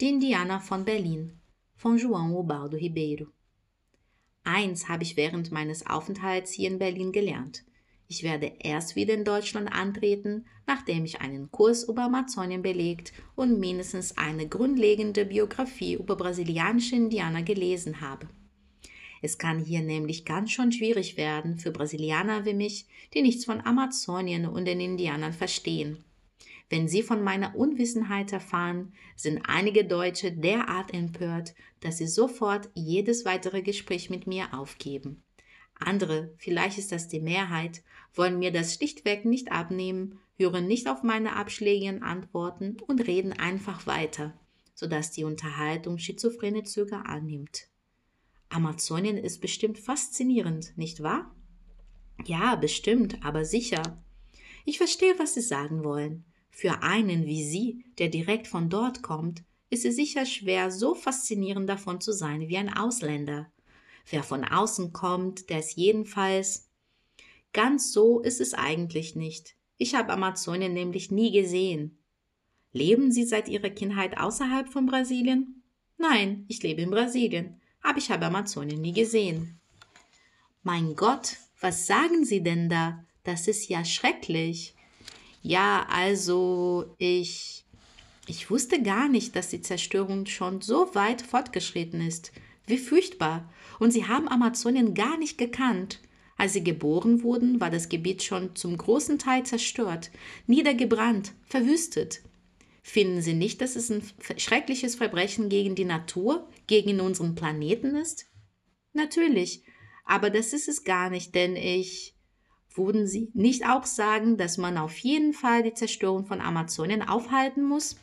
Die Indianer von Berlin von João Ubaldo Ribeiro. Eins habe ich während meines Aufenthalts hier in Berlin gelernt. Ich werde erst wieder in Deutschland antreten, nachdem ich einen Kurs über Amazonien belegt und mindestens eine grundlegende Biografie über brasilianische Indianer gelesen habe. Es kann hier nämlich ganz schön schwierig werden für Brasilianer wie mich, die nichts von Amazonien und den Indianern verstehen. Wenn sie von meiner Unwissenheit erfahren, sind einige Deutsche derart empört, dass sie sofort jedes weitere Gespräch mit mir aufgeben. Andere, vielleicht ist das die Mehrheit, wollen mir das schlichtweg nicht abnehmen, hören nicht auf meine abschlägigen Antworten und reden einfach weiter, sodass die Unterhaltung schizophrene Züge annimmt. Amazonien ist bestimmt faszinierend, nicht wahr? Ja, bestimmt, aber sicher. Ich verstehe, was Sie sagen wollen. Für einen wie Sie, der direkt von dort kommt, ist es sicher schwer, so faszinierend davon zu sein wie ein Ausländer. Wer von außen kommt, der ist jedenfalls. Ganz so ist es eigentlich nicht. Ich habe Amazonien nämlich nie gesehen. Leben Sie seit Ihrer Kindheit außerhalb von Brasilien? Nein, ich lebe in Brasilien, aber ich habe Amazonien nie gesehen. Mein Gott, was sagen Sie denn da? Das ist ja schrecklich. Ja, also ich. Ich wusste gar nicht, dass die Zerstörung schon so weit fortgeschritten ist. Wie furchtbar. Und sie haben Amazonien gar nicht gekannt. Als sie geboren wurden, war das Gebiet schon zum großen Teil zerstört, niedergebrannt, verwüstet. Finden Sie nicht, dass es ein schreckliches Verbrechen gegen die Natur, gegen unseren Planeten ist? Natürlich, aber das ist es gar nicht, denn ich. Würden Sie nicht auch sagen, dass man auf jeden Fall die Zerstörung von Amazonien aufhalten muss?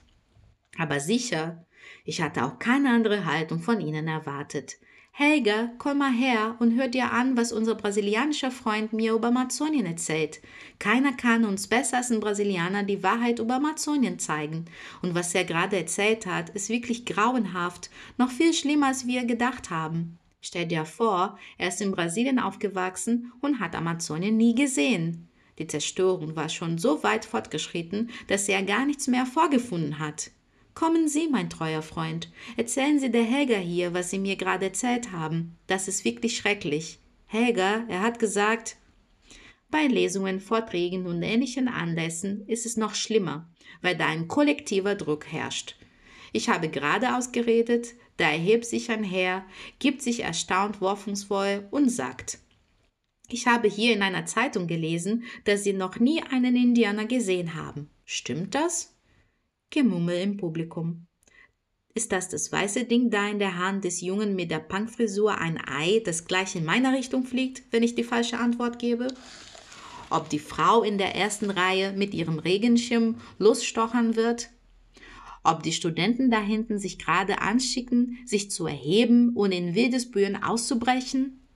Aber sicher, ich hatte auch keine andere Haltung von Ihnen erwartet. Helga, komm mal her und hör dir an, was unser brasilianischer Freund mir über Amazonien erzählt. Keiner kann uns besser als ein Brasilianer die Wahrheit über Amazonien zeigen. Und was er gerade erzählt hat, ist wirklich grauenhaft, noch viel schlimmer, als wir gedacht haben. Stell dir vor, er ist in Brasilien aufgewachsen und hat Amazonien nie gesehen. Die Zerstörung war schon so weit fortgeschritten, dass er gar nichts mehr vorgefunden hat. Kommen Sie, mein treuer Freund, erzählen Sie der Helga hier, was Sie mir gerade erzählt haben. Das ist wirklich schrecklich. Helga, er hat gesagt, bei Lesungen, Vorträgen und ähnlichen Anlässen ist es noch schlimmer, weil da ein kollektiver Druck herrscht. Ich habe gerade ausgeredet, da erhebt sich ein Herr, gibt sich erstaunt worfungsvoll und sagt, ich habe hier in einer Zeitung gelesen, dass Sie noch nie einen Indianer gesehen haben. Stimmt das? Gemummel im Publikum. Ist das das weiße Ding da in der Hand des Jungen mit der Punkfrisur ein Ei, das gleich in meiner Richtung fliegt, wenn ich die falsche Antwort gebe? Ob die Frau in der ersten Reihe mit ihrem Regenschirm losstochern wird? ob die Studenten da hinten sich gerade anschicken, sich zu erheben und in wildes Bühren auszubrechen?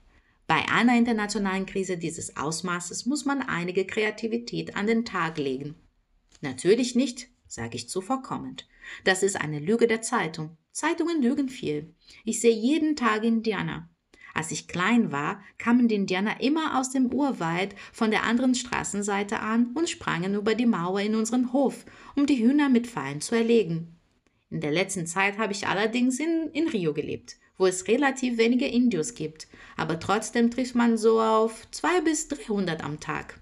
Bei einer internationalen Krise dieses Ausmaßes muss man einige Kreativität an den Tag legen. Natürlich nicht, sage ich zuvorkommend. Das ist eine Lüge der Zeitung. Zeitungen lügen viel. Ich sehe jeden Tag Indianer. Als ich klein war, kamen die Indianer immer aus dem Urwald von der anderen Straßenseite an und sprangen über die Mauer in unseren Hof, um die Hühner mit Pfeilen zu erlegen. In der letzten Zeit habe ich allerdings in, in Rio gelebt, wo es relativ wenige Indios gibt, aber trotzdem trifft man so auf zwei bis dreihundert am Tag.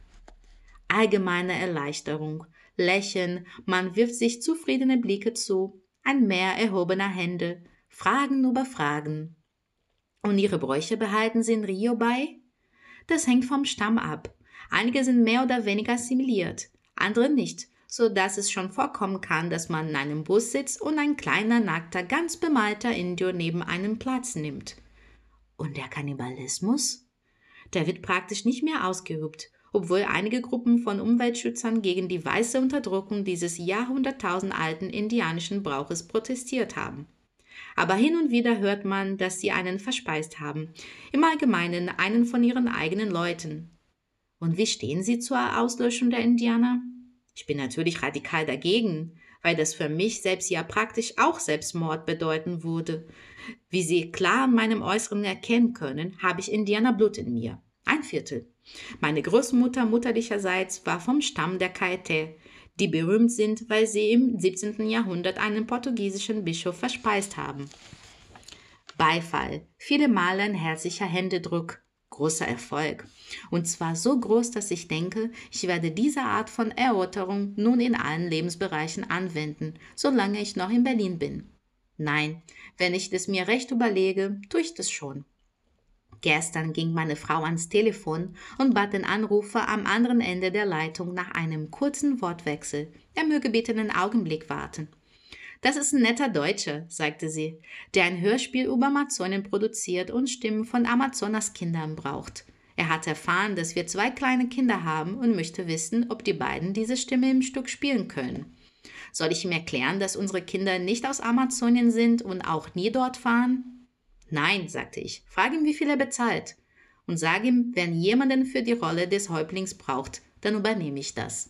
Allgemeine Erleichterung, Lächeln, man wirft sich zufriedene Blicke zu, ein Meer erhobener Hände, Fragen über Fragen, und ihre Bräuche behalten sie in Rio bei? Das hängt vom Stamm ab. Einige sind mehr oder weniger assimiliert, andere nicht, so dass es schon vorkommen kann, dass man in einem Bus sitzt und ein kleiner, nackter, ganz bemalter Indio neben einem Platz nimmt. Und der Kannibalismus? Der wird praktisch nicht mehr ausgeübt, obwohl einige Gruppen von Umweltschützern gegen die weiße Unterdrückung dieses jahrhunderttausendalten indianischen Brauches protestiert haben aber hin und wieder hört man, dass sie einen verspeist haben, im Allgemeinen einen von ihren eigenen Leuten. Und wie stehen Sie zur Auslöschung der Indianer? Ich bin natürlich radikal dagegen, weil das für mich selbst ja praktisch auch Selbstmord bedeuten würde. Wie Sie klar an meinem Äußeren erkennen können, habe ich Indianerblut in mir. Ein Viertel. Meine Großmutter mutterlicherseits war vom Stamm der Caeté, die berühmt sind, weil sie im 17. Jahrhundert einen portugiesischen Bischof verspeist haben. Beifall, viele Male ein herzlicher Händedruck, großer Erfolg. Und zwar so groß, dass ich denke, ich werde diese Art von Erörterung nun in allen Lebensbereichen anwenden, solange ich noch in Berlin bin. Nein, wenn ich es mir recht überlege, tue ich das schon. Gestern ging meine Frau ans Telefon und bat den Anrufer am anderen Ende der Leitung nach einem kurzen Wortwechsel. Er möge bitte einen Augenblick warten. Das ist ein netter Deutscher, sagte sie, der ein Hörspiel über Amazonen produziert und Stimmen von Amazonas Kindern braucht. Er hat erfahren, dass wir zwei kleine Kinder haben und möchte wissen, ob die beiden diese Stimme im Stück spielen können. Soll ich ihm erklären, dass unsere Kinder nicht aus Amazonien sind und auch nie dort fahren? Nein, sagte ich, frage ihn, wie viel er bezahlt. Und sage ihm, wenn jemanden für die Rolle des Häuptlings braucht, dann übernehme ich das.